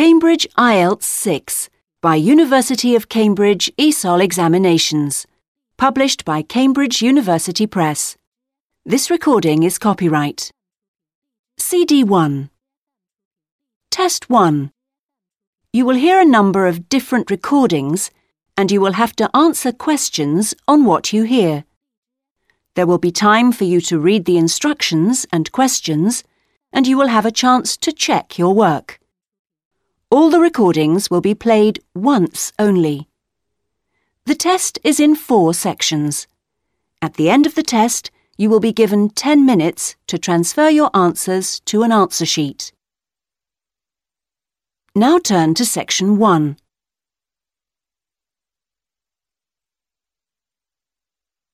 Cambridge IELTS 6 by University of Cambridge ESOL Examinations. Published by Cambridge University Press. This recording is copyright. CD 1 Test 1 You will hear a number of different recordings and you will have to answer questions on what you hear. There will be time for you to read the instructions and questions and you will have a chance to check your work. All the recordings will be played once only. The test is in four sections. At the end of the test, you will be given 10 minutes to transfer your answers to an answer sheet. Now turn to section 1.